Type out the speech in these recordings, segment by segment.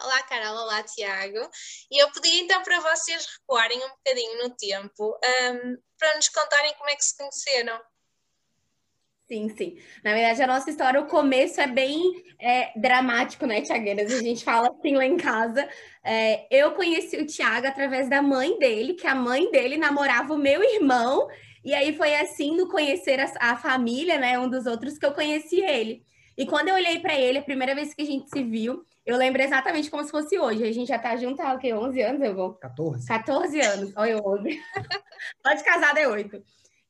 Olá, Carol. Olá, Tiago. E eu pedi então para vocês recuarem um bocadinho no tempo um, para nos contarem como é que se conheceram. Sim, sim. Na verdade, a nossa história, o começo é bem é, dramático, né, Tiagueiras? A gente fala assim lá em casa. É, eu conheci o Tiago através da mãe dele, que a mãe dele namorava o meu irmão. E aí foi assim, no conhecer a, a família, né, um dos outros, que eu conheci ele. E quando eu olhei para ele, a primeira vez que a gente se viu, eu lembro exatamente como se fosse hoje. A gente já tá junto há o quê? 11 anos, eu vou? 14. 14 anos. Olha, eu 11. Só de casada é 8.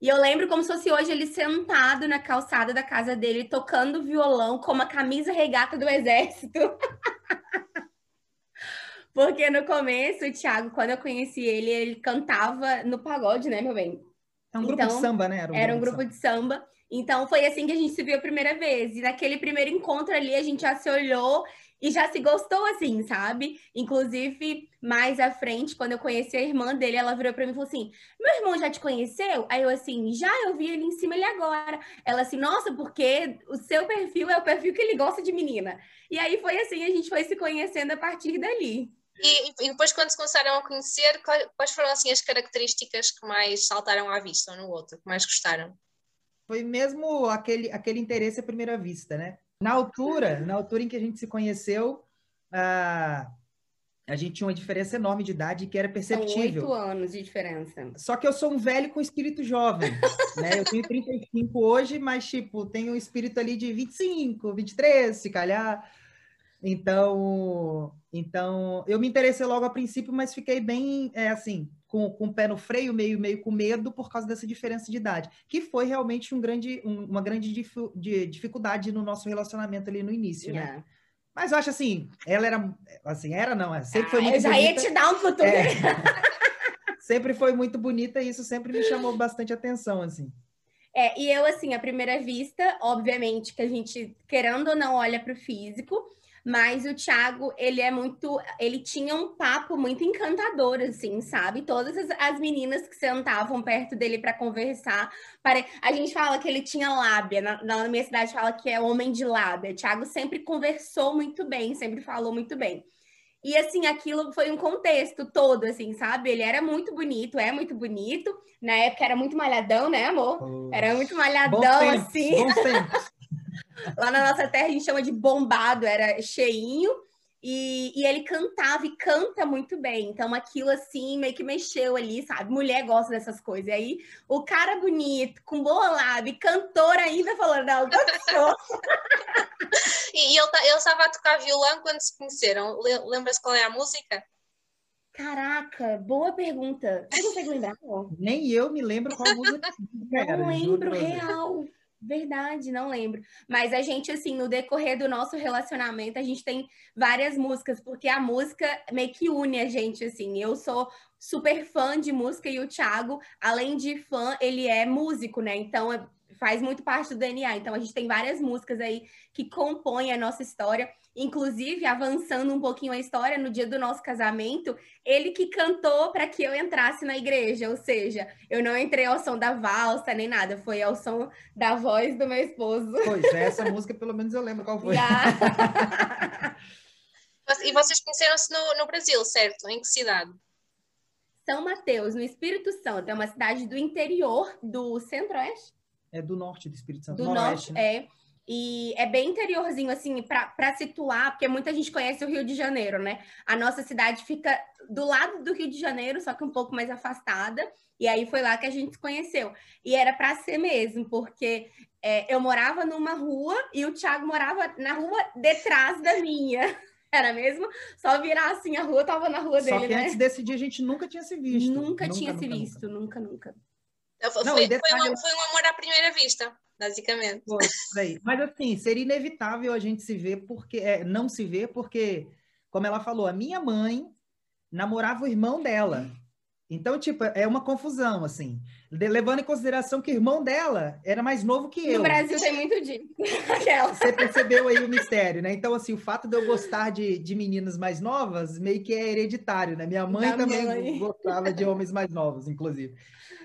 E eu lembro como se fosse hoje ele sentado na calçada da casa dele, tocando violão com uma camisa regata do exército. Porque no começo, o Thiago, quando eu conheci ele, ele cantava no pagode, né, meu bem? É um grupo então, de samba, né? Era um, era um grupo, de, samba. de samba. Então foi assim que a gente se viu a primeira vez. E naquele primeiro encontro ali, a gente já se olhou e já se gostou assim, sabe? Inclusive, mais à frente, quando eu conheci a irmã dele, ela virou para mim e falou assim: Meu irmão já te conheceu? Aí eu assim, já eu vi ele em cima ele agora. Ela assim, nossa, porque o seu perfil é o perfil que ele gosta de menina. E aí foi assim, a gente foi se conhecendo a partir dali. E, e depois, quando se começaram a conhecer, quais foram assim as características que mais saltaram à vista um no outro, que mais gostaram? Foi mesmo aquele, aquele interesse à primeira vista, né? Na altura, na altura em que a gente se conheceu, a, a gente tinha uma diferença enorme de idade que era perceptível. São oito anos de diferença. Só que eu sou um velho com espírito jovem, né? Eu tenho 35 hoje, mas, tipo, tenho um espírito ali de 25, 23, se calhar. Então, então eu me interessei logo a princípio, mas fiquei bem, é, assim, com, com o pé no freio, meio, meio com medo por causa dessa diferença de idade, que foi realmente um grande, um, uma grande dif de dificuldade no nosso relacionamento ali no início, yeah. né? É. Mas eu acho assim, ela era, assim, era não, é, sempre foi ah, muito eu já bonita. ia te dar um futuro. É, sempre foi muito bonita e isso sempre me chamou bastante atenção, assim. É, e eu, assim, à primeira vista, obviamente que a gente, querendo ou não, olha para o físico, mas o Thiago, ele é muito. Ele tinha um papo muito encantador, assim, sabe? Todas as, as meninas que sentavam perto dele para conversar. Pare... A gente fala que ele tinha lábia, na, na minha cidade fala que é homem de lábia. O Thiago sempre conversou muito bem, sempre falou muito bem. E assim, aquilo foi um contexto todo, assim, sabe? Ele era muito bonito, é muito bonito. Na época era muito malhadão, né, amor? Era muito malhadão, assim. Bons tempos. Lá na nossa terra a gente chama de bombado, era cheinho. E, e, ele cantava e canta muito bem. Então, aquilo assim meio que mexeu ali, sabe? Mulher gosta dessas coisas. E aí, o cara bonito, com boa lábia, cantor ainda falando, não, gostou. e ele, ele estava a tocar violão quando se conheceram. Lembra-se qual é a música? Caraca, boa pergunta. Você consegue lembrar? Nem eu me lembro qual música. Não lembro, real. Verdade, não lembro. Mas a gente, assim, no decorrer do nosso relacionamento, a gente tem várias músicas, porque a música meio que une a gente, assim. Eu sou super fã de música e o Thiago, além de fã, ele é músico, né? Então faz muito parte do DNA. Então a gente tem várias músicas aí que compõem a nossa história. Inclusive, avançando um pouquinho a história, no dia do nosso casamento, ele que cantou para que eu entrasse na igreja, ou seja, eu não entrei ao som da valsa nem nada, foi ao som da voz do meu esposo. Pois, essa música pelo menos eu lembro qual foi. e vocês conheceram-se no, no Brasil, certo? Em que cidade? São Mateus, no Espírito Santo, é uma cidade do interior do centro-oeste. É do norte do Espírito Santo. Do norte, né? é. E é bem interiorzinho, assim, para situar, porque muita gente conhece o Rio de Janeiro, né? A nossa cidade fica do lado do Rio de Janeiro, só que um pouco mais afastada. E aí foi lá que a gente se conheceu. E era para ser mesmo, porque é, eu morava numa rua e o Thiago morava na rua detrás da minha. Era mesmo? Só virar assim, a rua tava na rua dele, Só que né? antes desse dia a gente nunca tinha se visto. Nunca, nunca tinha nunca, se visto, nunca, nunca. Foi, Não, foi, detalhe... foi, um, foi um amor à primeira vista basicamente. Foi, Mas assim, seria inevitável a gente se ver porque é, não se ver porque, como ela falou, a minha mãe namorava o irmão dela. Então, tipo, é uma confusão, assim. Levando em consideração que o irmão dela era mais novo que eu. No Brasil tem muito disso. Você percebeu aí o mistério, né? Então, assim, o fato de eu gostar de, de meninas mais novas meio que é hereditário, né? Minha mãe da também mãe. gostava de homens mais novos, inclusive.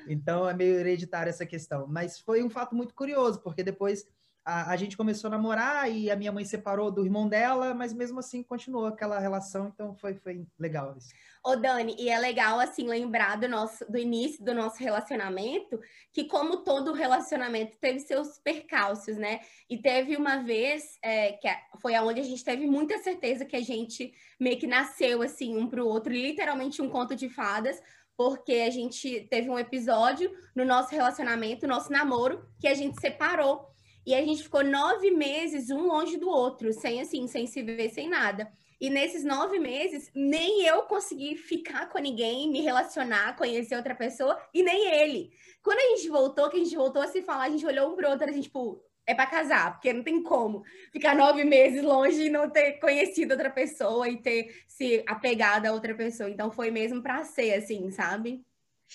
Então é meio hereditário essa questão. Mas foi um fato muito curioso, porque depois a, a, gente começou a namorar e a minha mãe separou do irmão dela, mas mesmo assim continuou aquela relação, então foi, foi legal isso. Ô, Dani, e é legal, assim, lembrar do, nosso, do início do nosso relacionamento, que como todo relacionamento teve seus percalços, né? E teve uma vez, é, que foi aonde a gente teve muita certeza que a gente meio que nasceu, assim, um pro outro, literalmente um conto de fadas, porque a gente teve um episódio no nosso relacionamento, nosso namoro, que a gente separou. E a gente ficou nove meses um longe do outro, sem assim, sem se ver, sem nada. E nesses nove meses, nem eu consegui ficar com ninguém, me relacionar, conhecer outra pessoa, e nem ele. Quando a gente voltou, que a gente voltou a se falar, a gente olhou um pro outro, a gente, tipo, é para casar, porque não tem como ficar nove meses longe e não ter conhecido outra pessoa e ter se apegado a outra pessoa. Então foi mesmo para ser assim, sabe?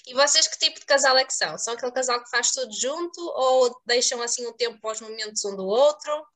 E vocês que tipo de casal é que são? São aquele casal que faz tudo junto ou deixam assim um tempo para os momentos um do outro?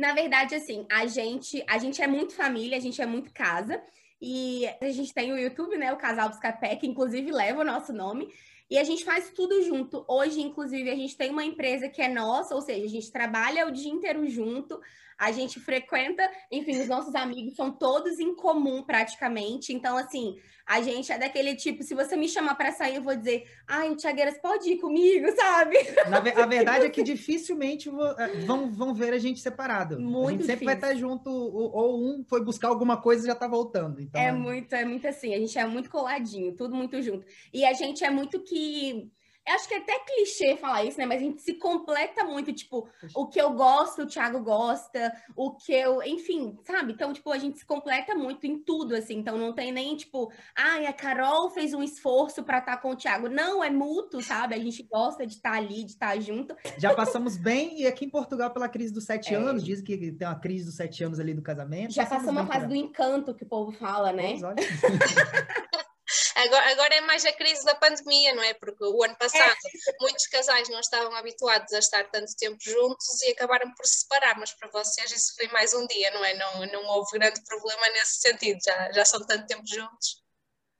Na verdade, assim, a gente, a gente é muito família, a gente é muito casa. E a gente tem o YouTube, né? O Casal dos Capé, que inclusive leva o nosso nome. E a gente faz tudo junto. Hoje, inclusive, a gente tem uma empresa que é nossa, ou seja, a gente trabalha o dia inteiro junto, a gente frequenta, enfim, os nossos amigos são todos em comum praticamente. Então, assim, a gente é daquele tipo, se você me chamar para sair, eu vou dizer, ai, o Tiagueiras pode ir comigo, sabe? A verdade é que dificilmente é, vão, vão ver a gente separado. Muito a gente sempre difícil. vai estar junto, ou, um foi buscar alguma coisa e já está voltando. Então... É muito, é muito assim, a gente é muito coladinho, tudo muito junto. E a gente é muito que acho que é até clichê falar isso, né? Mas a gente se completa muito, tipo, o que eu gosto, o Thiago gosta, o que eu, enfim, sabe? Então, tipo, a gente se completa muito em tudo, assim. Então, não tem nem, tipo, ai, a Carol fez um esforço para estar tá com o Thiago. Não, é mútuo, sabe? A gente gosta de estar tá ali, de estar tá junto. Já passamos bem, e aqui em Portugal, pela crise dos sete é. anos, dizem que tem uma crise dos sete anos ali do casamento. Já passamos uma fase do encanto que o povo fala, né? Pois, olha. Agora, agora é mais a crise da pandemia, não é? Porque o ano passado é. muitos casais não estavam habituados a estar tanto tempo juntos e acabaram por se separar, mas para vocês isso foi mais um dia, não é? Não, não houve grande problema nesse sentido, já, já são tanto tempo juntos.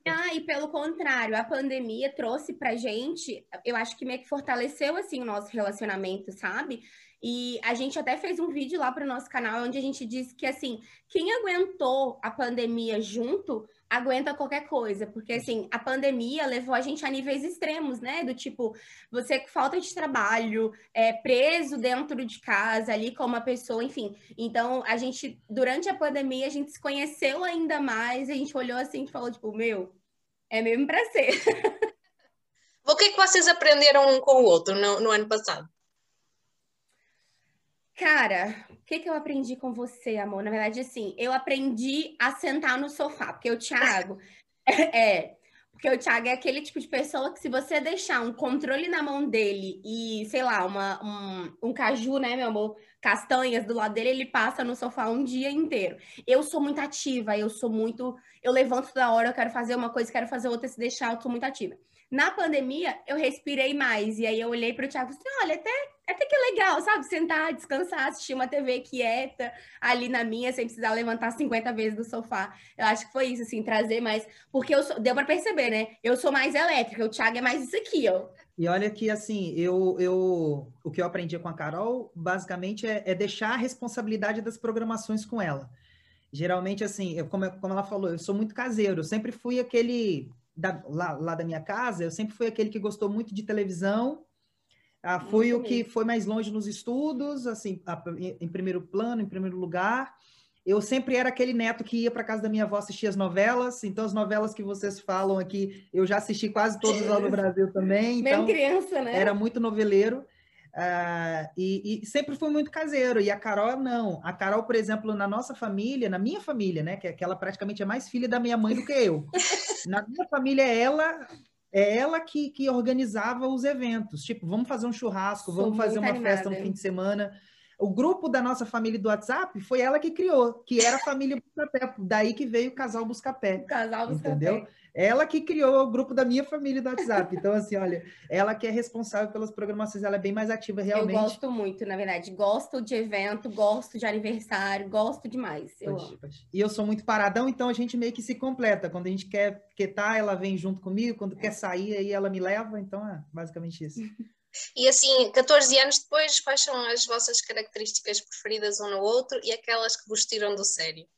Ah, e pelo contrário, a pandemia trouxe pra gente, eu acho que meio que fortaleceu assim o nosso relacionamento, sabe? E a gente até fez um vídeo lá para o nosso canal onde a gente disse que assim, quem aguentou a pandemia junto aguenta qualquer coisa, porque assim, a pandemia levou a gente a níveis extremos, né? Do tipo, você com falta de trabalho, é, preso dentro de casa ali com uma pessoa, enfim. Então, a gente, durante a pandemia, a gente se conheceu ainda mais, a gente olhou assim e falou, tipo, meu, é mesmo para ser. O que, é que vocês aprenderam um com o outro no, no ano passado? Cara, o que, que eu aprendi com você, amor? Na verdade, assim, eu aprendi a sentar no sofá, porque o Thiago é, é, porque o Thiago é aquele tipo de pessoa que se você deixar um controle na mão dele e, sei lá, uma, um, um caju, né, meu amor, castanhas do lado dele, ele passa no sofá um dia inteiro. Eu sou muito ativa, eu sou muito. Eu levanto toda hora, eu quero fazer uma coisa, quero fazer outra, se deixar, eu sou muito ativa. Na pandemia, eu respirei mais. E aí eu olhei para o Thiago e falei, olha, até, até que é legal, sabe? Sentar, descansar, assistir uma TV quieta ali na minha, sem precisar levantar 50 vezes do sofá. Eu acho que foi isso, assim, trazer mais. Porque eu sou, deu para perceber, né? Eu sou mais elétrica, o Thiago é mais isso aqui, ó. E olha que, assim, eu, eu, o que eu aprendi com a Carol, basicamente, é, é deixar a responsabilidade das programações com ela. Geralmente, assim, eu, como, como ela falou, eu sou muito caseiro, eu sempre fui aquele da, lá, lá, da minha casa, eu sempre fui aquele que gostou muito de televisão. Ah, fui o que foi mais longe nos estudos, assim, em primeiro plano, em primeiro lugar. Eu sempre era aquele neto que ia para casa da minha avó assistir as novelas. Então, as novelas que vocês falam aqui, eu já assisti quase todas lá no Brasil também. Então, Mesmo criança, né? Era muito noveleiro. Uh, e, e, sempre foi muito caseiro. E a Carol, não. A Carol, por exemplo, na nossa família, na minha família, né? Que, que ela praticamente é mais filha da minha mãe do que eu. na minha família, ela é ela que, que organizava os eventos. Tipo, vamos fazer um churrasco, Sou vamos fazer uma animada. festa no fim de semana. O grupo da nossa família do WhatsApp foi ela que criou, que era a família Buscapé. Daí que veio o casal Buscapé. Casal Buscapé. Entendeu? Ela que criou o grupo da minha família do WhatsApp. Então, assim, olha, ela que é responsável pelas programações, ela é bem mais ativa realmente. Eu gosto muito, na verdade. Gosto de evento, gosto de aniversário, gosto demais. Eu amo. E eu sou muito paradão, então a gente meio que se completa. Quando a gente quer quietar, ela vem junto comigo. Quando é. quer sair, aí ela me leva. Então, é basicamente isso. E assim, 14 anos depois, quais são as vossas características preferidas um no outro e aquelas que vos tiram do sério?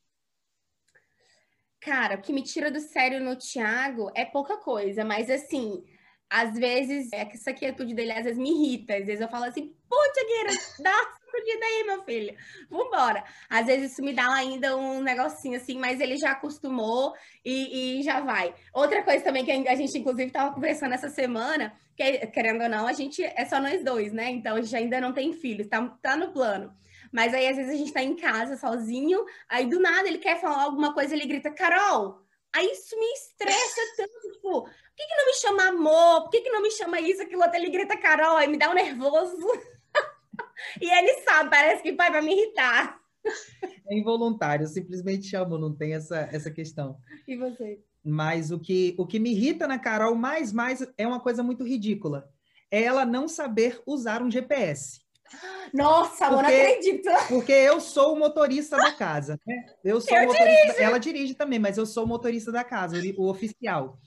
Cara, o que me tira do sério no Thiago é pouca coisa, mas assim, às vezes, é essa quietude dele às vezes me irrita. Às vezes eu falo assim, pô, Tiagueira, dá sacudida aí, meu filho. Vambora. Às vezes isso me dá ainda um negocinho assim, mas ele já acostumou e, e já vai. Outra coisa também que a gente, inclusive, estava conversando essa semana, que querendo ou não, a gente é só nós dois, né? Então a gente ainda não tem filhos, tá, tá no plano. Mas aí, às vezes, a gente tá em casa sozinho, aí do nada ele quer falar alguma coisa, ele grita, Carol! Aí isso me estressa tanto, tipo, por que, que não me chama amor? Por que, que não me chama isso, aquilo outro? Ele grita Carol, aí me dá um nervoso. e ele sabe, parece que vai pra me irritar. É involuntário, eu simplesmente chamo, não tem essa, essa questão. E você? Mas o que, o que me irrita na Carol mais, mais é uma coisa muito ridícula. É ela não saber usar um GPS. Nossa, porque, não acredito. Porque eu sou o motorista da casa. Né? Eu sou eu o motorista. Dirijo. Ela dirige também, mas eu sou o motorista da casa, o oficial.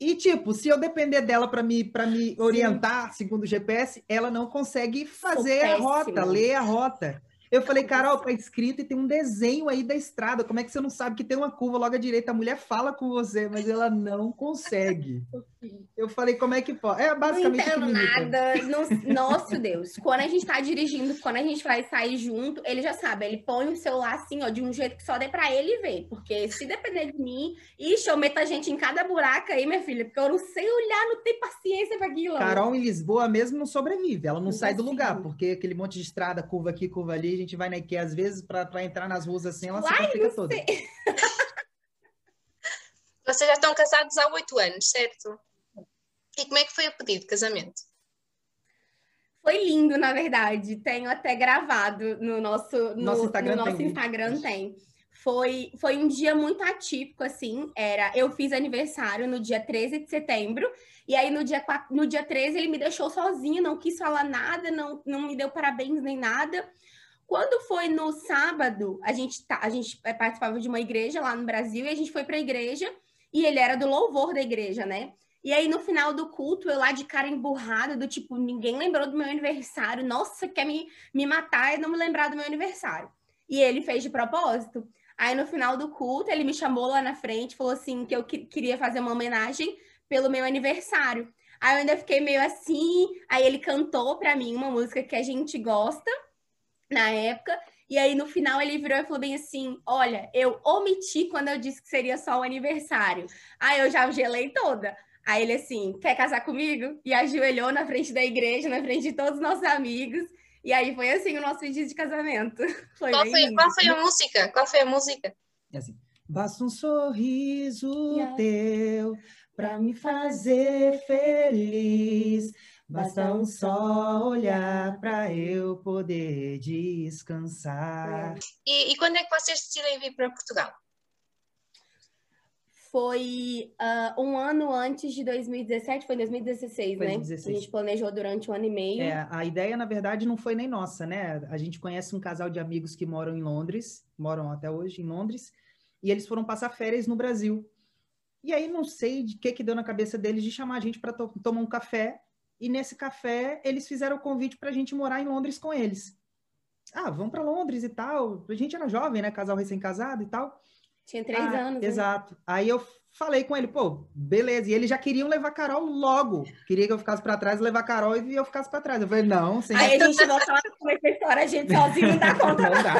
E, tipo, se eu depender dela para me, me orientar, segundo o GPS, ela não consegue fazer a rota, ler a rota. Eu falei, Carol, tá escrito e tem um desenho aí da estrada. Como é que você não sabe que tem uma curva logo à direita? A mulher fala com você, mas ela não consegue. Eu falei, como é que pode? É basicamente. Não entendo nada. No... Nosso Deus. Quando a gente tá dirigindo, quando a gente vai sair junto, ele já sabe. Ele põe o celular assim, ó, de um jeito que só dê pra ele ver. Porque se depender de mim, ixi, eu meto a gente em cada buraco aí, minha filha, porque eu não sei olhar, não tenho paciência pra aquilo. Carol em Lisboa mesmo não sobrevive. Ela não, não sai do lugar, porque aquele monte de estrada, curva aqui, curva ali gente vai na IKEA às vezes para entrar nas ruas assim, ela Uai, se fica toda. Vocês já estão casados há oito anos, certo? E como é que foi o pedido de casamento? Foi lindo, na verdade. Tenho até gravado no nosso, no, nosso Instagram. No nosso tem. Instagram tem. Foi, foi um dia muito atípico, assim. Era, eu fiz aniversário no dia 13 de setembro, e aí no dia, no dia 13 ele me deixou sozinho, não quis falar nada, não, não me deu parabéns nem nada. Quando foi no sábado, a gente, tá, a gente é, participava de uma igreja lá no Brasil e a gente foi para a igreja e ele era do louvor da igreja, né? E aí, no final do culto, eu lá de cara emburrada, do tipo, ninguém lembrou do meu aniversário. Nossa, quer me, me matar e não me lembrar do meu aniversário. E ele fez de propósito. Aí, no final do culto, ele me chamou lá na frente, falou assim, que eu que, queria fazer uma homenagem pelo meu aniversário. Aí, eu ainda fiquei meio assim. Aí, ele cantou para mim uma música que a gente gosta na época. E aí, no final, ele virou e falou bem assim: Olha, eu omiti quando eu disse que seria só o aniversário. Aí eu já gelei toda. Aí ele assim: Quer casar comigo? E ajoelhou na frente da igreja, na frente de todos os nossos amigos. E aí foi assim o nosso pedido de casamento. Foi qual, foi, qual foi a música? Qual foi a música? É assim. Basta um sorriso yeah. teu para me fazer feliz. Basta um só olhar para eu poder descansar. E, e, quando é que vocês decidem vir para Portugal? Foi uh, um ano antes de 2017, foi 2016, foi né? 2016. A gente planejou durante um ano e meio. É, a ideia, na verdade, não foi nem nossa, né? A gente conhece um casal de amigos que moram em Londres, moram até hoje em Londres, e eles foram passar férias no Brasil. E aí não sei de que que deu na cabeça deles de chamar a gente para to tomar um café e nesse café eles fizeram o convite para a gente morar em Londres com eles. Ah, vamos para Londres e tal. A gente era jovem, né? Casal recém-casado e tal. Tinha três ah, anos. Né? Exato. Né? Aí eu falei com ele, pô, beleza. E eles já queriam levar Carol logo. Queria que eu ficasse para trás, levar Carol e eu ficasse para trás. Eu falei, não. Sem... Aí a gente volta lá com essa história, a gente sozinho não dá conta. não dá.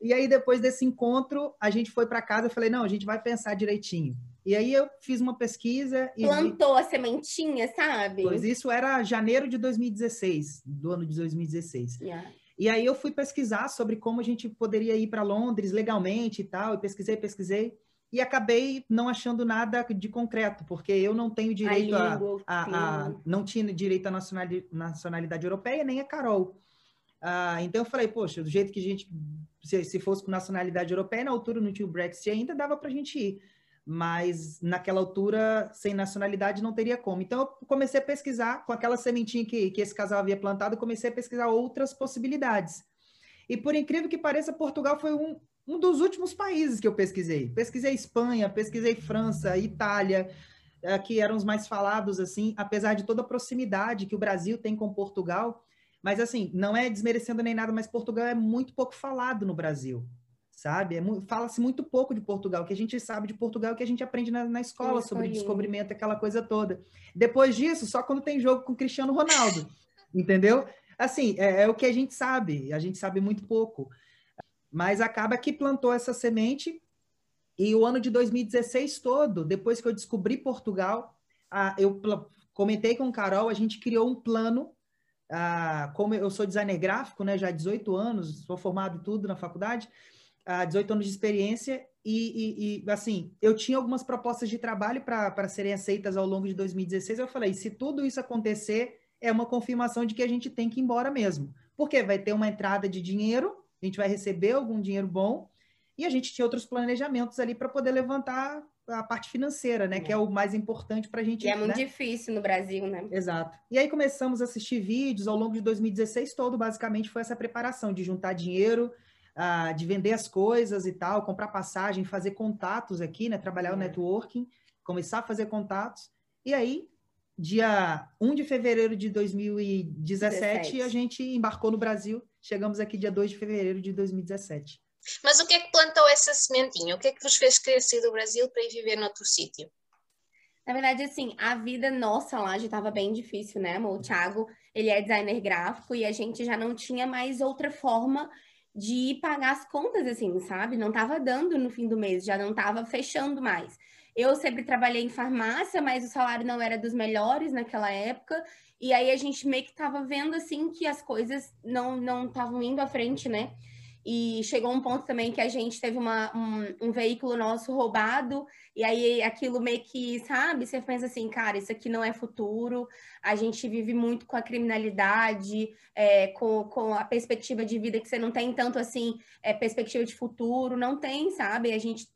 e aí, depois desse encontro, a gente foi para casa. Eu falei, não, a gente vai pensar direitinho. E aí eu fiz uma pesquisa e plantou vi... a sementinha, sabe? Pois isso era janeiro de 2016, do ano de 2016. Yeah. E aí eu fui pesquisar sobre como a gente poderia ir para Londres legalmente e tal, e pesquisei, pesquisei e acabei não achando nada de concreto, porque eu não tenho direito a, língua, a, a, não tinha direito à nacionalidade, nacionalidade europeia nem a Carol. Ah, então eu falei, poxa, do jeito que a gente se, se fosse com nacionalidade europeia, na altura não tinha o Brexit ainda, dava para a gente ir mas naquela altura, sem nacionalidade, não teria como. Então, eu comecei a pesquisar, com aquela sementinha que, que esse casal havia plantado, comecei a pesquisar outras possibilidades. E por incrível que pareça, Portugal foi um, um dos últimos países que eu pesquisei. Pesquisei Espanha, pesquisei França, Itália, é, que eram os mais falados, assim, apesar de toda a proximidade que o Brasil tem com Portugal. Mas, assim, não é desmerecendo nem nada, mas Portugal é muito pouco falado no Brasil, sabe? É, Fala-se muito pouco de Portugal. O que a gente sabe de Portugal é o que a gente aprende na, na escola sobre descobrimento, aquela coisa toda. Depois disso, só quando tem jogo com Cristiano Ronaldo, entendeu? Assim, é, é o que a gente sabe. A gente sabe muito pouco. Mas acaba que plantou essa semente e o ano de 2016 todo, depois que eu descobri Portugal, eu comentei com o Carol, a gente criou um plano. como eu sou designer gráfico, né, já há 18 anos, sou formado tudo na faculdade, há 18 anos de experiência, e, e, e assim, eu tinha algumas propostas de trabalho para serem aceitas ao longo de 2016. Eu falei: se tudo isso acontecer, é uma confirmação de que a gente tem que ir embora mesmo. Porque vai ter uma entrada de dinheiro, a gente vai receber algum dinheiro bom, e a gente tinha outros planejamentos ali para poder levantar a parte financeira, né? É. Que é o mais importante para a gente. E é muito né? difícil no Brasil, né? Exato. E aí começamos a assistir vídeos ao longo de 2016 todo, basicamente foi essa preparação de juntar dinheiro, uh, de vender as coisas e tal, comprar passagem, fazer contatos aqui, né? Trabalhar é. o networking, começar a fazer contatos. E aí, dia 1 de fevereiro de 2017, 17. a gente embarcou no Brasil. Chegamos aqui dia 2 de fevereiro de 2017. Mas o que é que plantou essa sementinha? O que é que vos fez querer sair do Brasil para ir viver noutro sítio? Na verdade, assim, a vida nossa lá já estava bem difícil, né, amor? O Thiago, ele é designer gráfico e a gente já não tinha mais outra forma de pagar as contas, assim, sabe? Não estava dando no fim do mês, já não estava fechando mais. Eu sempre trabalhei em farmácia, mas o salário não era dos melhores naquela época. E aí a gente meio que estava vendo, assim, que as coisas não estavam indo à frente, né? E chegou um ponto também que a gente teve uma, um, um, veículo nosso roubado, e aí aquilo meio que, sabe? Você pensa assim, cara, isso aqui não é futuro, a gente vive muito com a criminalidade, é, com, com a perspectiva de vida que você não tem tanto assim, é, perspectiva de futuro, não tem, sabe? A gente,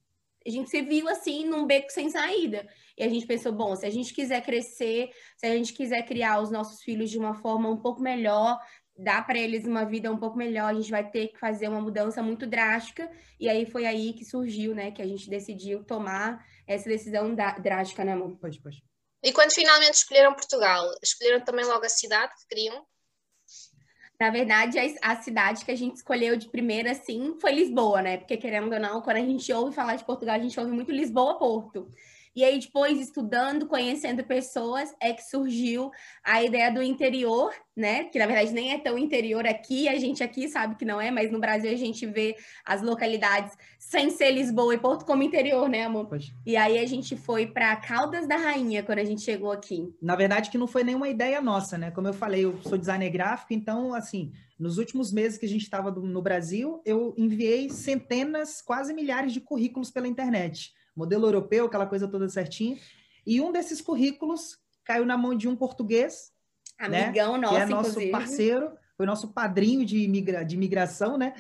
a gente se viu assim num beco sem saída. E a gente pensou, bom, se a gente quiser crescer, se a gente quiser criar os nossos filhos de uma forma um pouco melhor, dar para eles uma vida um pouco melhor, a gente vai ter que fazer uma mudança muito drástica. E aí foi aí que surgiu, né, que a gente decidiu tomar essa decisão drástica, né, amor? Pode, pode. E quando finalmente escolheram Portugal, escolheram também logo a cidade que queriam? Na verdade, a, a cidade que a gente escolheu de primeira, assim, foi Lisboa, né? Porque, querendo ou não, quando a gente ouve falar de Portugal, a gente ouve muito Lisboa-Porto. E aí, depois, estudando, conhecendo pessoas, é que surgiu a ideia do interior, né? Que na verdade nem é tão interior aqui, a gente aqui sabe que não é, mas no Brasil a gente vê as localidades sem ser Lisboa e Porto como interior, né, amor? Pois. E aí a gente foi para Caldas da Rainha quando a gente chegou aqui. Na verdade, que não foi nenhuma ideia nossa, né? Como eu falei, eu sou designer gráfico, então, assim, nos últimos meses que a gente estava no Brasil, eu enviei centenas, quase milhares de currículos pela internet modelo europeu, aquela coisa toda certinha. E um desses currículos caiu na mão de um português, né, amigão né, nosso, que é nosso inclusive. parceiro, foi nosso padrinho de, imigra de imigração, né?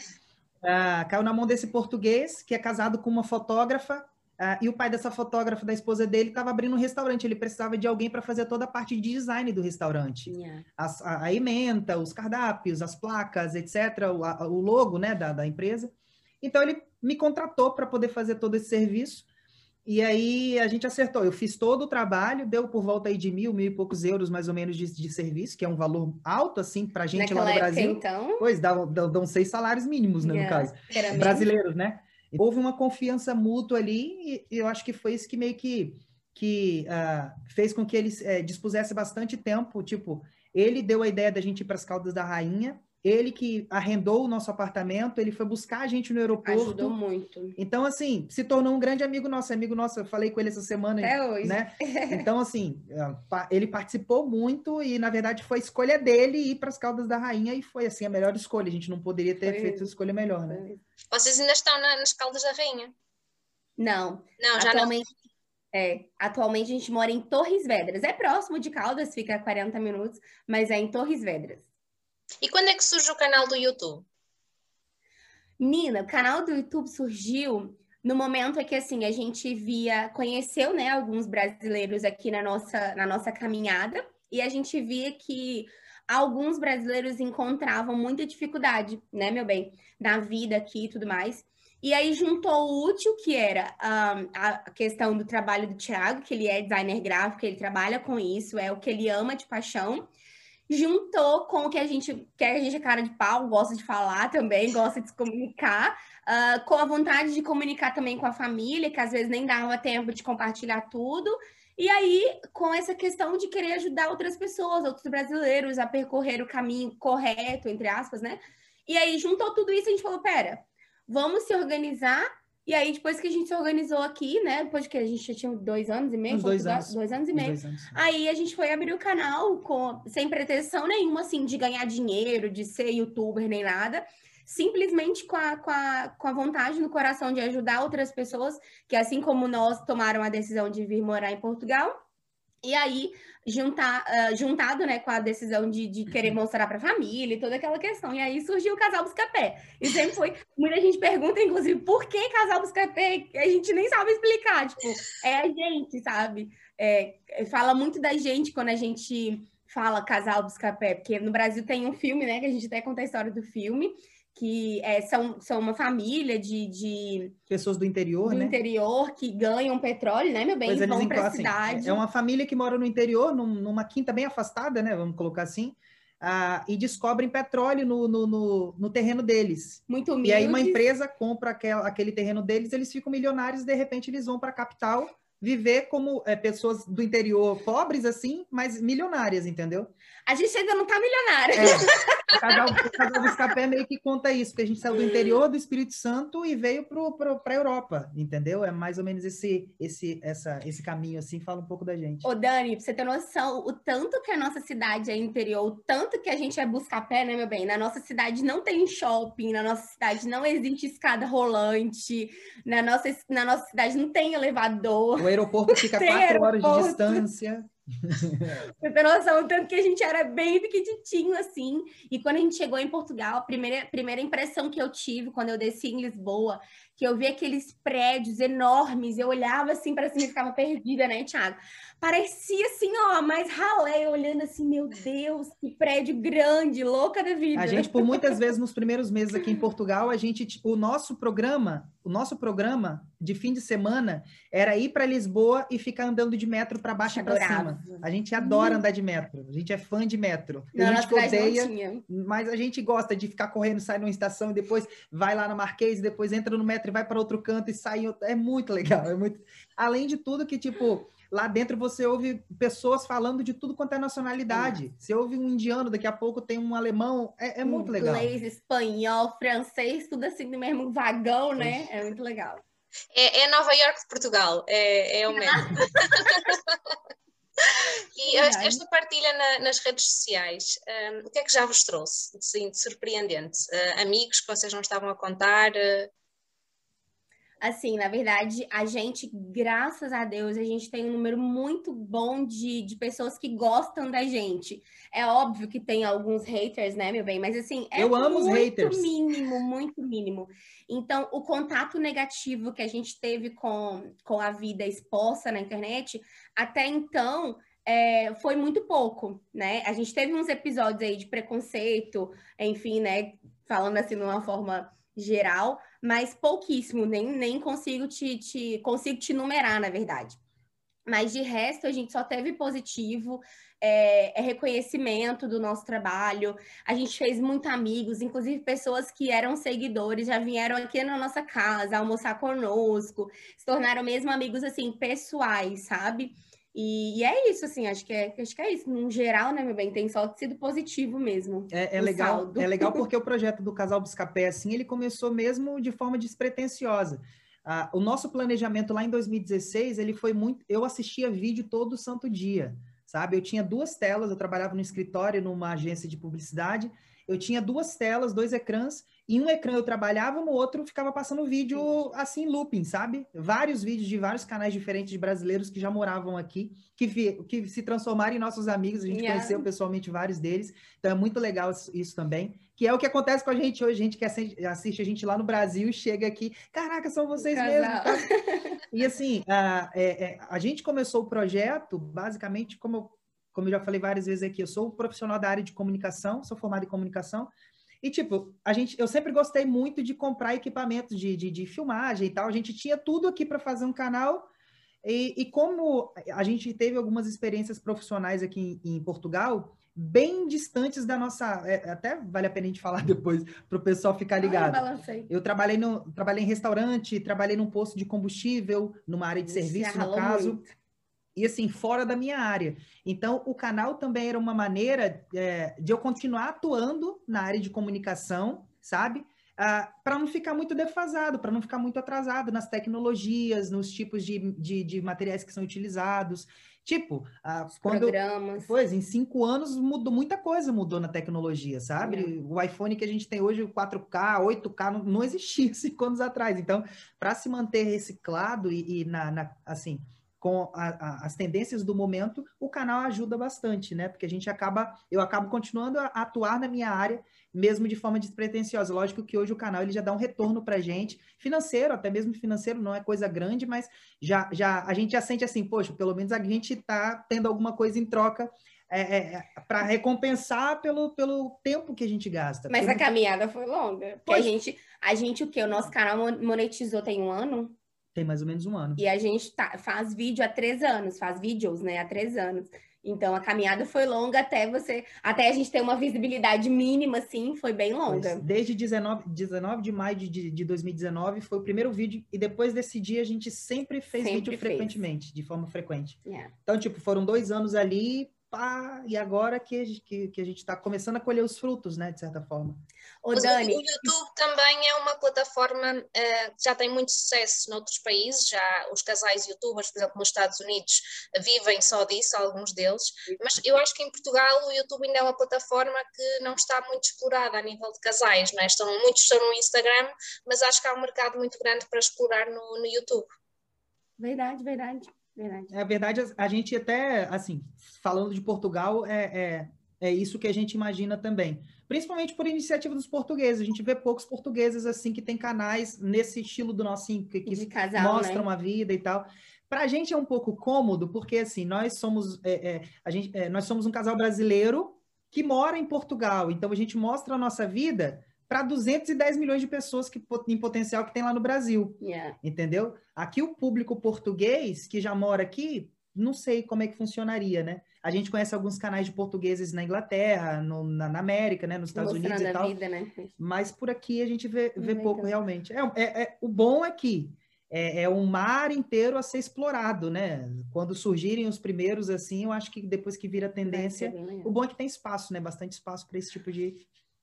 Uh, caiu na mão desse português que é casado com uma fotógrafa uh, e o pai dessa fotógrafa, da esposa dele, estava abrindo um restaurante. Ele precisava de alguém para fazer toda a parte de design do restaurante. Yeah. As, a, a, ementa, os cardápios, as placas, etc., o, a, o logo né, da, da empresa. Então, ele me contratou para poder fazer todo esse serviço. E aí a gente acertou. Eu fiz todo o trabalho, deu por volta aí de mil, mil e poucos euros mais ou menos de, de serviço, que é um valor alto, assim, para a gente Naquela lá no Brasil. Época, então... Pois, dão, dão, dão, seis salários mínimos, né, yeah, no caso. Brasileiros, né? Houve uma confiança mútua ali e eu acho que foi isso que meio que, que uh, fez com que ele uh, dispusesse bastante tempo. Tipo, ele deu a ideia da gente ir para as Caldas da Rainha, ele que arrendou o nosso apartamento, ele foi buscar a gente no aeroporto. Ajudou muito. Então, assim, se tornou um grande amigo nosso. Amigo nosso, eu falei com ele essa semana. Até hoje. Né? Então, assim, é, ele participou muito e, na verdade, foi a escolha dele ir para as Caldas da Rainha e foi, assim, a melhor escolha. A gente não poderia ter foi feito a escolha melhor, né? Vocês ainda estão na, nas Caldas da Rainha? Não. Não, já atualmente, não. É, atualmente a gente mora em Torres Vedras. É próximo de Caldas, fica a 40 minutos, mas é em Torres Vedras. E quando é que surge o canal do YouTube? Nina, o canal do YouTube surgiu no momento em que assim a gente via, conheceu, né, alguns brasileiros aqui na nossa na nossa caminhada e a gente via que alguns brasileiros encontravam muita dificuldade, né, meu bem, na vida aqui e tudo mais. E aí juntou o útil, que era um, a questão do trabalho do Thiago, que ele é designer gráfico, ele trabalha com isso, é o que ele ama de paixão. Juntou com o que a gente, que a gente é cara de pau, gosta de falar também, gosta de se comunicar, uh, com a vontade de comunicar também com a família, que às vezes nem dava tempo de compartilhar tudo. E aí, com essa questão de querer ajudar outras pessoas, outros brasileiros a percorrer o caminho correto, entre aspas, né? E aí juntou tudo isso a gente falou: pera, vamos se organizar. E aí, depois que a gente se organizou aqui, né? Depois que a gente já tinha dois anos e meio, Uns dois anos. dois anos e meio. Anos. Aí a gente foi abrir o canal com, sem pretensão nenhuma, assim, de ganhar dinheiro, de ser youtuber, nem nada. Simplesmente com a, com, a, com a vontade no coração de ajudar outras pessoas que, assim como nós, tomaram a decisão de vir morar em Portugal. E aí, juntar, uh, juntado né, com a decisão de, de querer mostrar para a família e toda aquela questão. E aí surgiu o Casal Buscapé. E sempre foi. Muita gente pergunta, inclusive, por que Casal Buscapé? A gente nem sabe explicar. Tipo, é a gente, sabe? É, fala muito da gente quando a gente fala Casal Buscapé, porque no Brasil tem um filme, né? Que a gente até conta a história do filme que é, são, são uma família de, de pessoas do interior, do né? interior que ganham petróleo, né, meu bem? Pois e vão para a assim, cidade. É uma família que mora no interior, num- numa quinta bem afastada, né? Vamos colocar assim. ah, e descobrem petróleo no, no, no, no terreno deles. Muito E humildes. aí uma empresa compra aquela, aquele terreno deles, eles ficam milionários, de repente eles vão para a capital viver como é, pessoas do interior pobres, assim, mas milionárias, entendeu? A gente ainda não tá milionária. É, o casal, o casal do Escapé meio que conta isso, porque a gente saiu do interior do Espírito Santo e veio para a Europa, entendeu? É mais ou menos esse, esse, essa, esse caminho, assim, fala um pouco da gente. Ô, Dani, pra você ter noção, o tanto que a nossa cidade é interior, o tanto que a gente é buscar pé, né, meu bem? Na nossa cidade não tem shopping, na nossa cidade não existe escada rolante, na nossa, na nossa cidade não tem elevador. O aeroporto fica quatro horas de aeroporto. distância. Pra ter noção, o tanto que a gente era bem pequititinho, assim. E quando a gente chegou em Portugal, a primeira, primeira impressão que eu tive quando eu desci em Lisboa, que eu vi aqueles prédios enormes, eu olhava assim para cima e ficava perdida, né, Thiago? Parecia assim, ó, mais ralé, olhando assim, meu Deus, que prédio grande, louca da vida. A gente, por muitas vezes, nos primeiros meses aqui em Portugal, a gente, o nosso programa, o nosso programa de fim de semana era ir para Lisboa e ficar andando de metro para baixo e para cima. A gente adora andar de metro. A gente é fã de metro. Não, na gente odeia, mas a gente gosta de ficar correndo, sai numa estação e depois vai lá na Marquês, e depois entra no metro e vai para outro canto e sai. É muito legal. É muito... Além de tudo que, tipo, lá dentro você ouve pessoas falando de tudo quanto é nacionalidade. Você ouve um indiano, daqui a pouco tem um alemão. É, é muito legal. Inglês, espanhol, francês, tudo assim no mesmo vagão, né? É muito legal. É, é Nova York de Portugal, é, é o mesmo. e esta, partilha na- nas redes sociais, hum, o que é que já vos trouxe assim, de surpreendente? Ah, amigos que vocês não estavam a contar? ah, Assim, na verdade, a gente, graças a Deus, a gente tem um número muito bom de, de pessoas que gostam da gente. É óbvio que tem alguns haters, né, meu bem? Mas assim, é Eu amo os muito haters. mínimo, muito mínimo. Então, o contato negativo que a gente teve com, com a vida exposta na internet, até então, é, foi muito pouco, né? A gente teve uns episódios aí de preconceito, enfim, né? Falando assim de uma forma geral, mas pouquíssimo, nem, nem consigo te, te consigo te numerar, na verdade. Mas de resto, a gente só teve positivo, é, é reconhecimento do nosso trabalho. A gente fez muitos amigos, inclusive pessoas que eram seguidores, já vieram aqui na nossa casa almoçar conosco, se tornaram mesmo amigos assim, pessoais, sabe? E, e é isso, assim, acho que é, acho que é isso. No geral, né, meu bem, tem só sido positivo mesmo. É, é legal, saldo. é legal porque o projeto do Casal Buscapé, assim, ele começou mesmo de forma despretensiosa. Ah, o nosso planejamento lá em 2016, ele foi muito... Eu assistia vídeo todo santo dia, sabe? Eu tinha duas telas, eu trabalhava no escritório, numa agência de publicidade, eu tinha duas telas, dois ecrãs, e um ecrã eu trabalhava, no outro ficava passando vídeo assim, looping, sabe? Vários vídeos de vários canais diferentes de brasileiros que já moravam aqui, que, vi- que se transformaram em nossos amigos, a gente Yeah. conheceu pessoalmente vários deles, então é muito legal isso, também, que é o que acontece com a gente hoje, gente que assi- assiste a gente lá no Brasil e chega aqui, caraca, são vocês mesmos? E assim, a, é- é, a gente começou o projeto, basicamente, como eu, como eu já falei várias vezes aqui, eu sou profissional da área de comunicação, sou formado em comunicação, E, tipo, a gente, eu sempre gostei muito de comprar equipamentos de, de, de filmagem e tal. A gente tinha tudo aqui para fazer um canal. E, e, como a gente teve algumas experiências profissionais aqui em, em Portugal, bem distantes da nossa. É, até vale a pena a gente falar depois para o pessoal ficar ligado. Ai, eu trabalhei no, trabalhei em restaurante, trabalhei num posto de combustível, numa área de serviço, no caso. Muito. E assim, fora da minha área. Então, o canal também era uma maneira é, de eu continuar atuando na área de comunicação, sabe? Ah, para não ficar muito defasado, para não ficar muito atrasado nas tecnologias, nos tipos de, de, de materiais que são utilizados. Tipo, uh, quando. Programas. Pois, em cinco anos mudou muita coisa, mudou na tecnologia, sabe? É. O iPhone que a gente tem hoje, 4K, 8K, não, não existia cinco anos atrás. Então, para se manter reciclado e, e na, na, assim, com a, a, as tendências do momento, o canal ajuda bastante, né? Porque a gente acaba, eu acabo continuando a atuar na minha área, mesmo de forma despretensiosa. Lógico que hoje o canal ele já dá um retorno para a gente, financeiro, até mesmo financeiro, não é coisa grande, mas já, já a gente já sente assim, poxa, pelo menos a gente está tendo alguma coisa em troca é, é, é para recompensar pelo, pelo tempo que a gente gasta. Mas a caminhada foi longa. Porque a gente, a gente, o que? O nosso canal monetizou tem um ano? Tem mais ou menos um ano. E a gente tá, faz vídeo há três anos, faz vídeos, né, há três anos. Então a caminhada foi longa até você, até a gente ter uma visibilidade mínima, assim, foi bem longa. Pois, desde 19, 19 de maio de, de 2019 foi o primeiro vídeo, e depois desse dia a gente sempre fez sempre vídeo fez. frequentemente, de forma frequente. Yeah. Então, tipo, foram dois anos ali pá, e agora que, que, que a gente está começando a colher os frutos, né, de certa forma. Ô, Dani, o YouTube também é uma plataforma uh, que já tem muito sucesso noutros países, já os casais youtubers, por exemplo, nos Estados Unidos, vivem só disso, alguns deles, mas eu acho que em Portugal o YouTube ainda é uma plataforma que não está muito explorada a nível de casais, não é? Estão, muitos estão no Instagram, mas acho que há um mercado muito grande para explorar no, no YouTube. Verdade, verdade. Verdade. É verdade, a gente até, assim, falando de Portugal, é, é, é isso que a gente imagina também. Principalmente por iniciativa dos portugueses. A gente vê poucos portugueses, assim, que tem canais nesse estilo do nosso, assim, que, que casal, mostram né? a vida e tal. Para a gente é um pouco cômodo, porque, assim, nós somos, é, é, a gente, é, nós somos um casal brasileiro que mora em Portugal. Então, a gente mostra a nossa vida para 210 milhões de pessoas que, em potencial que tem lá no Brasil. Yeah. Entendeu? Aqui o público português que já mora aqui, não sei como é que funcionaria, né? A gente conhece alguns canais de portugueses na Inglaterra, no, na, na, América, né? Nos Estados Unidos e tal. Vida, né? Mas por aqui a gente vê, vê pouco realmente. É, é, é, o bom é que é, é, um mar inteiro a ser explorado, né? Quando surgirem os primeiros, assim, eu acho que depois que vira tendência, o bom é que tem espaço, né? Bastante espaço para esse tipo de,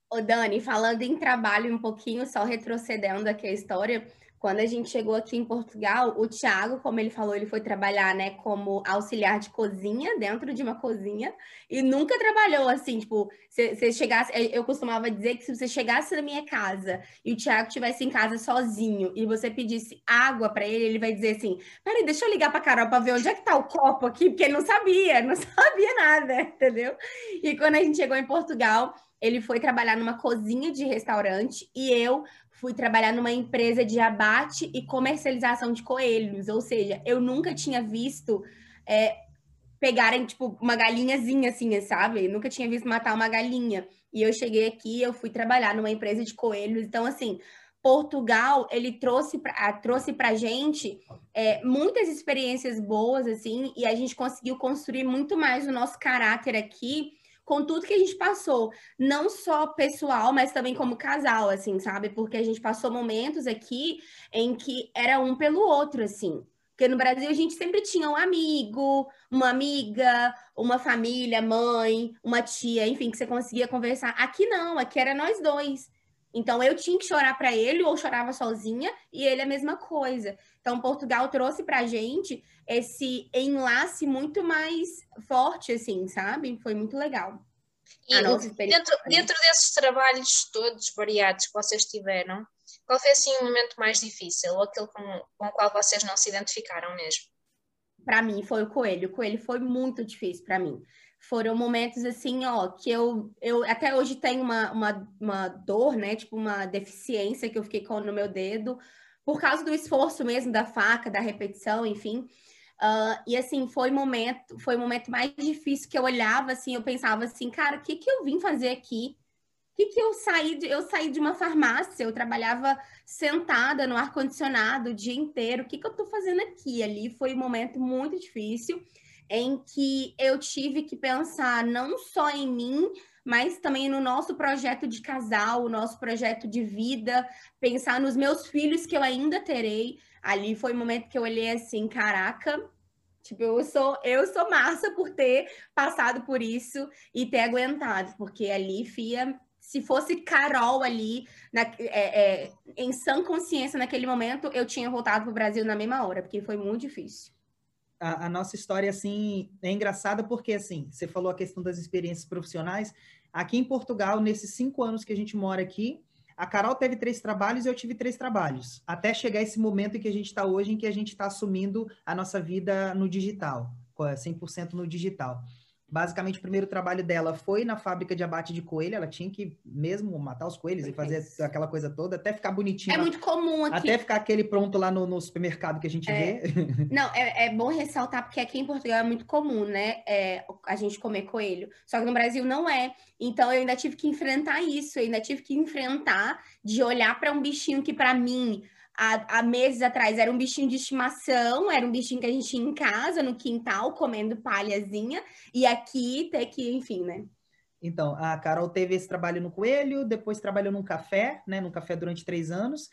Ô Dani, falando em trabalho um pouquinho, só retrocedendo aqui a história, quando a gente chegou aqui em Portugal, o Thiago, como ele falou, ele foi trabalhar, né, como auxiliar de cozinha, dentro de uma cozinha, e nunca trabalhou assim, tipo, você chegasse, eu costumava dizer que se você chegasse na minha casa e o Thiago estivesse em casa sozinho e você pedisse água para ele, ele vai dizer assim: peraí, deixa eu ligar pra Carol pra ver onde é que tá o copo aqui, porque ele não sabia, não sabia nada, entendeu? E quando a gente chegou em Portugal, ele foi trabalhar numa cozinha de restaurante e eu fui trabalhar numa empresa de abate e comercialização de coelhos. Ou seja, eu nunca tinha visto é, pegarem, tipo, uma galinhazinha assim, sabe? Eu nunca tinha visto matar uma galinha. E eu cheguei aqui, eu fui trabalhar numa empresa de coelhos. Então, assim, Portugal, ele trouxe para trouxe pra gente é, muitas experiências boas, assim, e a gente conseguiu construir muito mais o nosso caráter aqui com tudo que a gente passou, não só pessoal, mas também como casal, assim, sabe? Porque a gente passou momentos aqui em que era um pelo outro, assim. Porque no Brasil a gente sempre tinha um amigo, uma amiga, uma família, mãe, uma tia, enfim, que você conseguia conversar. Aqui não, aqui era nós dois. Então eu tinha que chorar para ele ou chorava sozinha e ele a mesma coisa. Então Portugal trouxe pra gente esse enlace muito mais forte assim, sabe? Foi muito legal. E dentro, dentro desses trabalhos todos variados que vocês tiveram, qual foi assim o momento mais difícil ou aquele com, com o qual vocês não se identificaram mesmo? Para mim foi o coelho. O coelho foi muito difícil para mim foram momentos assim, ó, que eu, eu até hoje tenho uma, uma, uma dor, né? Tipo, uma deficiência que eu fiquei com no meu dedo, por causa do esforço mesmo da faca, da repetição, enfim. Uh, e assim, foi momento, foi o momento mais difícil que eu olhava assim, eu pensava assim, cara, o que, que eu vim fazer aqui? que, que eu saí de, eu saí de uma farmácia, eu trabalhava sentada no ar-condicionado o dia inteiro. O que, que eu estou fazendo aqui? Ali foi um momento muito difícil em que eu tive que pensar não só em mim, mas também no nosso projeto de casal, o nosso projeto de vida, pensar nos meus filhos que eu ainda terei. Ali foi o momento que eu olhei assim, caraca, tipo, eu sou eu sou massa por ter passado por isso e ter aguentado, porque ali, Fia, se fosse Carol ali, na, é, é, em sã consciência naquele momento, eu tinha voltado para o Brasil na mesma hora, porque foi muito difícil a, a, nossa história, assim, é engraçada porque, assim, você falou a questão das experiências profissionais. Aqui em Portugal, nesses cinco anos que a gente mora aqui, a Carol teve três trabalhos e eu tive três trabalhos. Até chegar esse momento em que a gente está hoje, em que a gente está assumindo a nossa vida no digital, 100% no digital. Basicamente, o primeiro trabalho dela foi na fábrica de abate de coelho. Ela tinha que mesmo matar os coelhos e fazer aquela coisa toda, até ficar bonitinho. É muito comum aqui. Até ficar aquele pronto lá no, no supermercado que a gente é. vê. Não, é, é, bom ressaltar, porque aqui em Portugal é muito comum, né? É, a gente comer coelho. Só que no Brasil não é. Então, eu ainda tive que enfrentar isso. Eu ainda tive que enfrentar de olhar para um bichinho que, para mim, há, há, meses atrás era um bichinho de estimação, era um bichinho que a gente tinha em casa, no quintal, comendo palhazinha, e aqui ter que, enfim, né? Então, a Carol teve esse trabalho no Coelho, depois trabalhou num café, né? Num café durante três anos.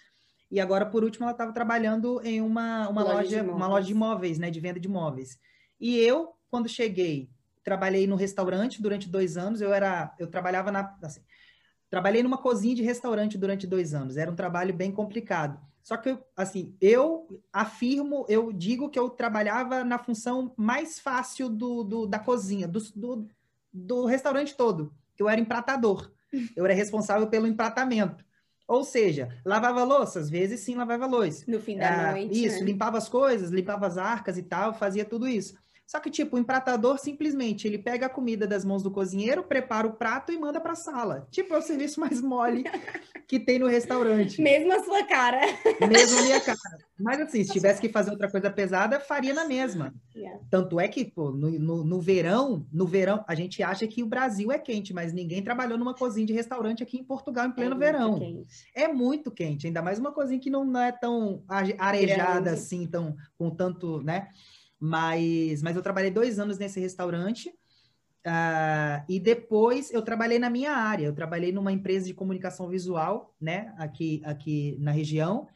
E agora, por último, ela estava trabalhando em uma, uma loja, loja uma loja de imóveis, né? De venda de imóveis. E eu, quando cheguei, trabalhei no restaurante durante dois anos. Eu era, eu trabalhava na, assim, trabalhei numa cozinha de restaurante durante dois anos. Era um trabalho bem complicado. Só que, assim, eu afirmo, eu digo que eu trabalhava na função mais fácil do, do da cozinha, do, do, do restaurante todo. Eu era empratador. Eu era responsável pelo empratamento. Ou seja, lavava louça, às vezes sim lavava louça. No fim da ah, noite. Isso, né? limpava as coisas, limpava as arcas e tal, fazia tudo isso. Só que, tipo, o empratador simplesmente ele pega a comida das mãos do cozinheiro, prepara o prato e manda para a sala. Tipo, é o serviço mais mole que tem no restaurante. Mesmo a sua cara. Mesmo a minha cara. Mas assim, se tivesse que fazer outra coisa pesada, faria na mesma. Yeah. Tanto é que, pô, no, no, no, verão, no verão, a gente acha que o Brasil é quente, mas ninguém trabalhou numa cozinha de restaurante aqui em Portugal em pleno é verão. Quente. É muito quente, ainda mais uma cozinha que não é tão arejada Grande. assim, tão, com tanto, né? Mas, mas eu trabalhei dois anos nesse restaurante. Uh, e depois eu trabalhei na minha área. Eu trabalhei numa empresa de comunicação visual, né? Aqui, aqui na região.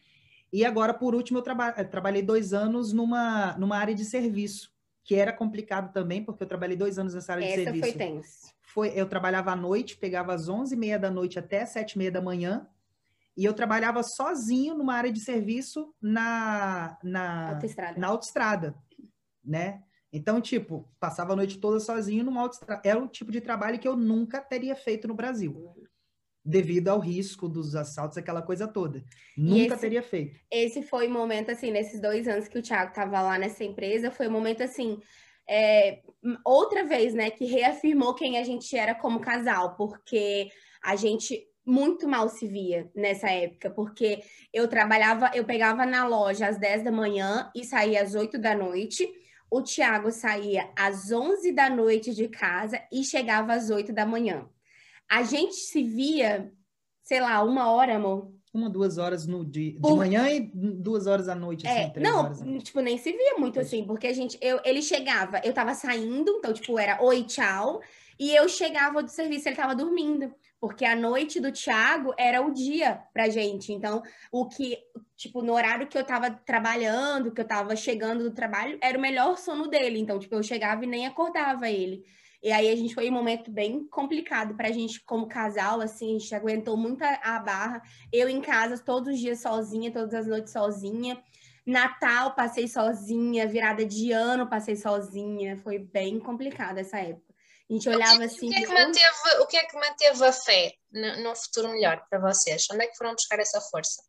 E agora, por último, eu, traba eu trabalhei dois anos numa, numa área de serviço, que era complicado também, porque eu trabalhei dois anos nessa área Essa de serviço. Essa foi tenso. Foi, eu trabalhava à noite, pegava às onze e meia da noite até sete e meia da manhã, e eu trabalhava sozinho numa área de serviço na, na, autoestrada. na autoestrada né? Então, tipo, passava a noite toda sozinho numa autoestrada. Era o tipo de trabalho que eu nunca teria feito no Brasil. Devido ao risco dos assaltos, aquela coisa toda. Nunca esse, teria feito. Esse foi o momento, assim, nesses dois anos que o Thiago estava lá nessa empresa, foi o um momento, assim, é, outra vez, né, que reafirmou quem a gente era como casal, porque a gente muito mal se via nessa época, porque eu trabalhava, eu pegava na loja às 10 da manhã e saía às 8 da noite o Tiago saía às 11 da noite de casa e chegava às 8 da manhã. A gente se via, sei lá, uma hora, amor. Uma, duas horas no dia, de Por... manhã e duas horas à noite, assim, é, não, tipo, nem se via muito assim, porque a gente, eu, ele chegava, eu tava saindo, então, tipo, era oi, tchau, e eu chegava do serviço, ele tava dormindo porque a noite do Thiago era o dia pra gente. Então, o que, tipo, no horário que eu tava trabalhando, que eu tava chegando do trabalho, era o melhor sono dele. Então, tipo, eu chegava e nem acordava ele. E aí a gente foi um momento bem complicado pra gente como casal, assim, a gente aguentou muito a barra. Eu em casa todos os dias sozinha, todas as noites sozinha. Natal passei sozinha, virada de ano passei sozinha, foi bem complicado essa época. A gente olhava assim. O que, é que manteve, o que é que manteve a fé num futuro melhor para vocês? Onde é que foram buscar essa força?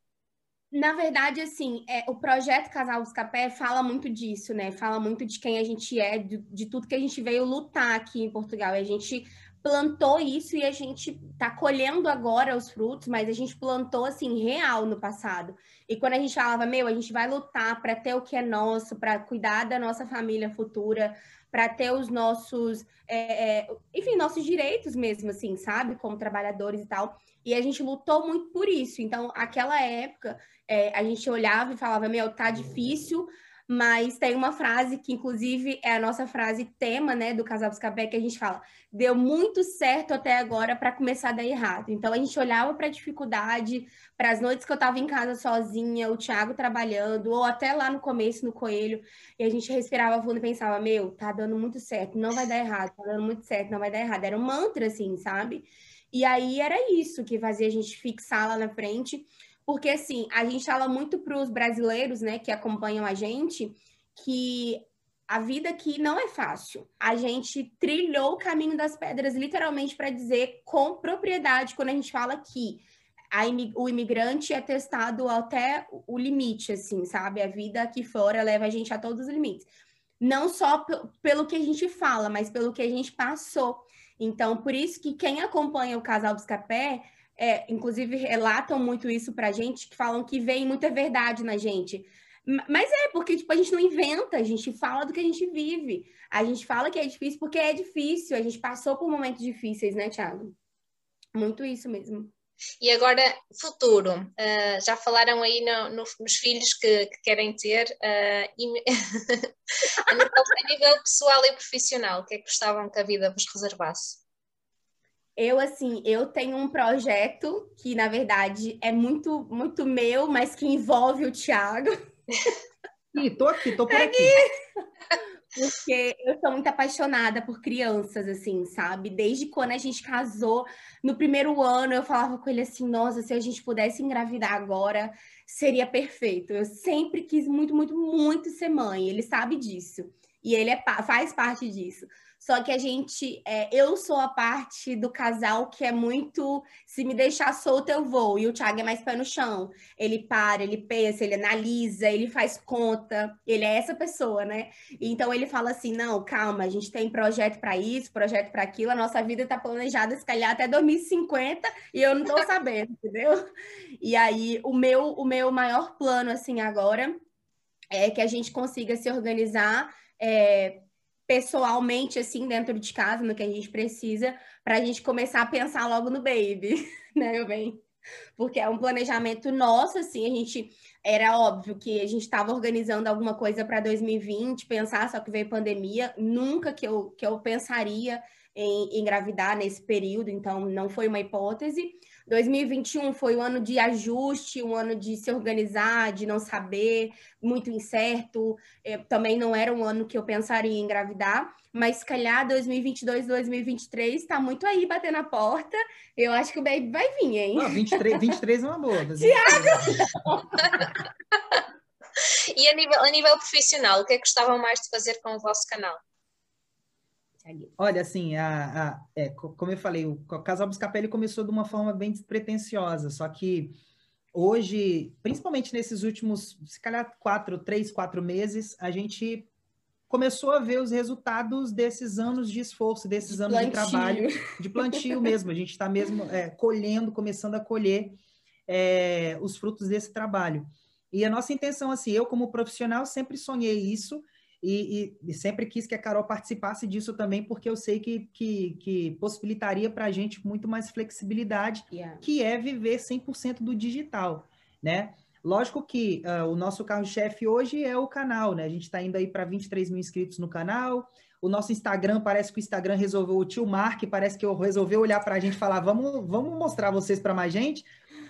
Na verdade, assim, é, o projeto Casal dos Capé fala muito disso, né? Fala muito de quem a gente é, de, de, tudo que a gente veio lutar aqui em Portugal. E a gente plantou isso e a gente tá colhendo agora os frutos, mas a gente plantou assim real no passado. E quando a gente falava, meu, a gente vai lutar para ter o que é nosso, para cuidar da nossa família futura, para ter os nossos, é, é, enfim, nossos direitos mesmo, assim, sabe, como trabalhadores e tal. E a gente lutou muito por isso. Então, aquela época, é, a gente olhava e falava, meu, tá difícil, mas tem uma frase que, inclusive, é a nossa frase tema, né, do Casal Buscapé, que a gente fala, deu muito certo até agora para começar a dar errado. Então, a gente olhava para a dificuldade, para as noites que eu estava em casa sozinha, o Thiago trabalhando, ou até lá no começo, no Coelho, e a gente respirava fundo e pensava, meu, tá dando muito certo, não vai dar errado, tá dando muito certo, não vai dar errado. Era um mantra, assim, sabe? E aí era isso que fazia a gente fixar lá na frente porque assim, a gente fala muito para os brasileiros, né, que acompanham a gente, que a vida aqui não é fácil. A gente trilhou o caminho das pedras, literalmente, para dizer com propriedade, quando a gente fala que imi o imigrante é testado até o limite, assim, sabe? A vida aqui fora leva a gente a todos os limites. Não só pelo que a gente fala, mas pelo que a gente passou. Então, por isso que quem acompanha o Casal dos Capé é, inclusive relatam muito isso pra gente, que falam que vem muita verdade na gente. Mas é, porque tipo, a gente não inventa, a gente fala do que a gente vive. A gente fala que é difícil porque é difícil, a gente passou por momentos difíceis, né, Thiago? Muito isso mesmo. E agora, futuro. Uh, já falaram aí no, no, nos filhos que, que querem ter. Uh, e... a, nível, a nível pessoal e profissional, o que é que gostavam que a vida vos reservasse? Eu, assim, eu tenho um projeto que, na verdade, é muito, muito meu, mas que envolve o Thiago. Ih, tô aqui, tô por aqui. Porque eu sou muito apaixonada por crianças, assim, sabe? Desde quando a gente casou, no primeiro ano, eu falava com ele assim: nossa, se a gente pudesse engravidar agora, seria perfeito. Eu sempre quis muito, muito, muito ser mãe. Ele sabe disso. E ele é, faz parte disso. Só que a gente, é, eu sou a parte do casal que é muito, se me deixar solto eu vou. E o Thiago é mais pé no chão. Ele para, ele pensa, ele analisa, ele faz conta. Ele é essa pessoa, né? Então ele fala assim: não, calma, a gente tem projeto para isso, projeto para aquilo. A nossa vida está planejada, se calhar até 2050 e eu não estou sabendo, entendeu? E aí o meu, o meu maior plano assim agora é que a gente consiga se organizar. É, pessoalmente, assim, dentro de casa, no que a gente precisa, para a gente começar a pensar logo no baby, né, meu bem? Porque é um planejamento nosso, assim, a gente era óbvio que a gente estava organizando alguma coisa para 2020, pensar, só que veio pandemia, nunca que eu, que eu pensaria em engravidar nesse período, então não foi uma hipótese. 2021 foi um ano de ajuste, um ano de se organizar, de não saber, muito incerto. Eu, também não era um ano que eu pensaria em engravidar, mas se calhar 2022, 2023 está muito aí batendo a porta. Eu acho que o baby vai vir, hein? Ah, 23, 23 é uma boa. Tiago! E a nível, a nível profissional, o que é que gostavam mais de fazer com o vosso canal? Olha, assim, a, a, é, como eu falei, o Casal Buscapé começou de uma forma bem despretensiosa, só que hoje, principalmente nesses últimos, se calhar, quatro, três, quatro meses, a gente começou a ver os resultados desses anos de esforço, desses de anos plantio. de trabalho, de plantio mesmo. A gente está mesmo é, colhendo, começando a colher é, os frutos desse trabalho. E a nossa intenção, assim, eu como profissional sempre sonhei isso, e, e, e, sempre quis que a Carol participasse disso também, porque eu sei que, que, que possibilitaria para a gente muito mais flexibilidade, yeah. que é viver 100% do digital, né? Lógico que uh, o nosso carro-chefe hoje é o canal, né? A gente está indo aí para 23 mil inscritos no canal. O nosso Instagram, parece que o Instagram resolveu, o tio Mark parece que resolveu olhar para a gente e falar: vamos, vamos mostrar vocês para mais gente.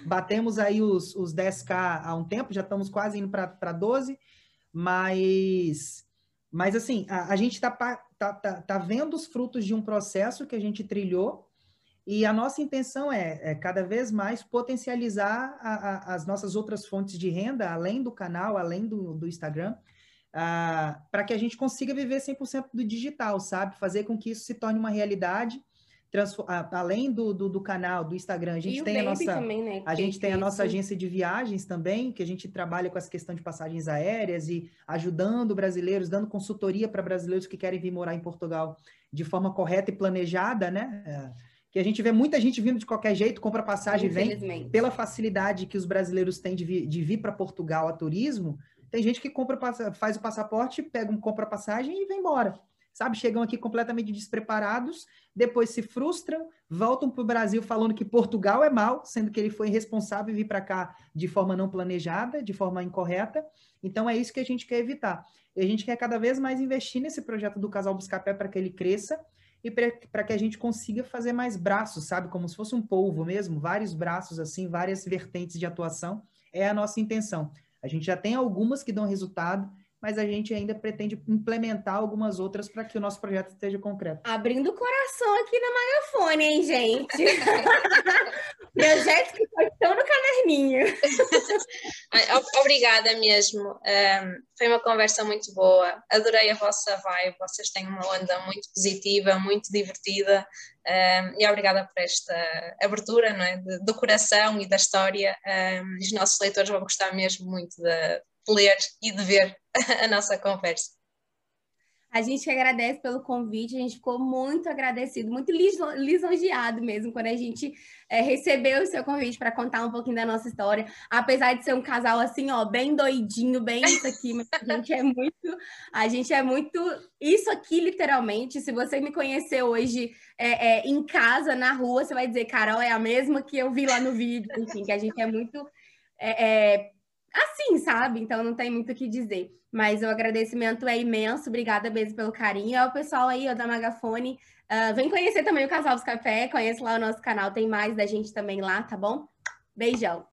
Batemos aí os, os 10K há um tempo, já estamos quase indo para 12, mas mas, assim, a, a gente está tá, tá, tá vendo os frutos de um processo que a gente trilhou e a nossa intenção é, é cada vez mais potencializar a, a, as nossas outras fontes de renda, além do canal, além do, do Instagram, uh, para que a gente consiga viver 100% do digital, sabe? Fazer com que isso se torne uma realidade. Além do, do, do, canal, do Instagram, a gente e tem a nossa. Também, né? A gente tem a nossa agência de viagens também, que a gente trabalha com essa questão de passagens aéreas e ajudando brasileiros, dando consultoria para brasileiros que querem vir morar em Portugal de forma correta e planejada, né? É, que a gente vê muita gente vindo de qualquer jeito, compra passagem vem pela facilidade que os brasileiros têm de vir, de vir para Portugal a turismo. Tem gente que compra, faz o passaporte, pega um compra passagem e vem embora sabe? Chegam aqui completamente despreparados, depois se frustram, voltam para o Brasil falando que Portugal é mal, sendo que ele foi responsável vir para cá de forma não planejada, de forma incorreta. Então é isso que a gente quer evitar. E a gente quer cada vez mais investir nesse projeto do Casal Buscapé para que ele cresça e para que a gente consiga fazer mais braços, sabe? Como se fosse um polvo mesmo, vários braços assim, várias vertentes de atuação. É a nossa intenção. A gente já tem algumas que dão resultado mas a gente ainda pretende implementar algumas outras para que o nosso projeto esteja concreto. Abrindo o coração aqui na Magafone, hein, gente? Projeto que estão no caderninho. Obrigada mesmo. Um, foi uma conversa muito boa. Adorei a vossa vibe. Vocês têm uma onda muito positiva, muito divertida. Um, e obrigada por esta abertura não é? De, do coração e da história. Um, os nossos leitores vão gostar mesmo muito de, ler e de ver a nossa conversa. A gente agradece pelo convite, a gente ficou muito agradecido, muito lisonjeado mesmo quando a gente é, recebeu o seu convite para contar um pouquinho da nossa história. Apesar de ser um casal assim, ó, bem doidinho, bem isso aqui, mas a gente é muito, a gente é muito isso aqui, literalmente. Se você me conhecer hoje é, é, em casa, na rua, você vai dizer, Carol, é a mesma que eu vi lá no vídeo, enfim, que a gente é muito é, assim, sabe? Então não tem muito o que dizer. Mas o agradecimento é imenso. Obrigada mesmo pelo carinho. Ao pessoal aí ó, da Magafone. Uh, vem conhecer também o Casal dos Café. Conhece lá o nosso canal. Tem mais da gente também lá, tá bom? Beijão.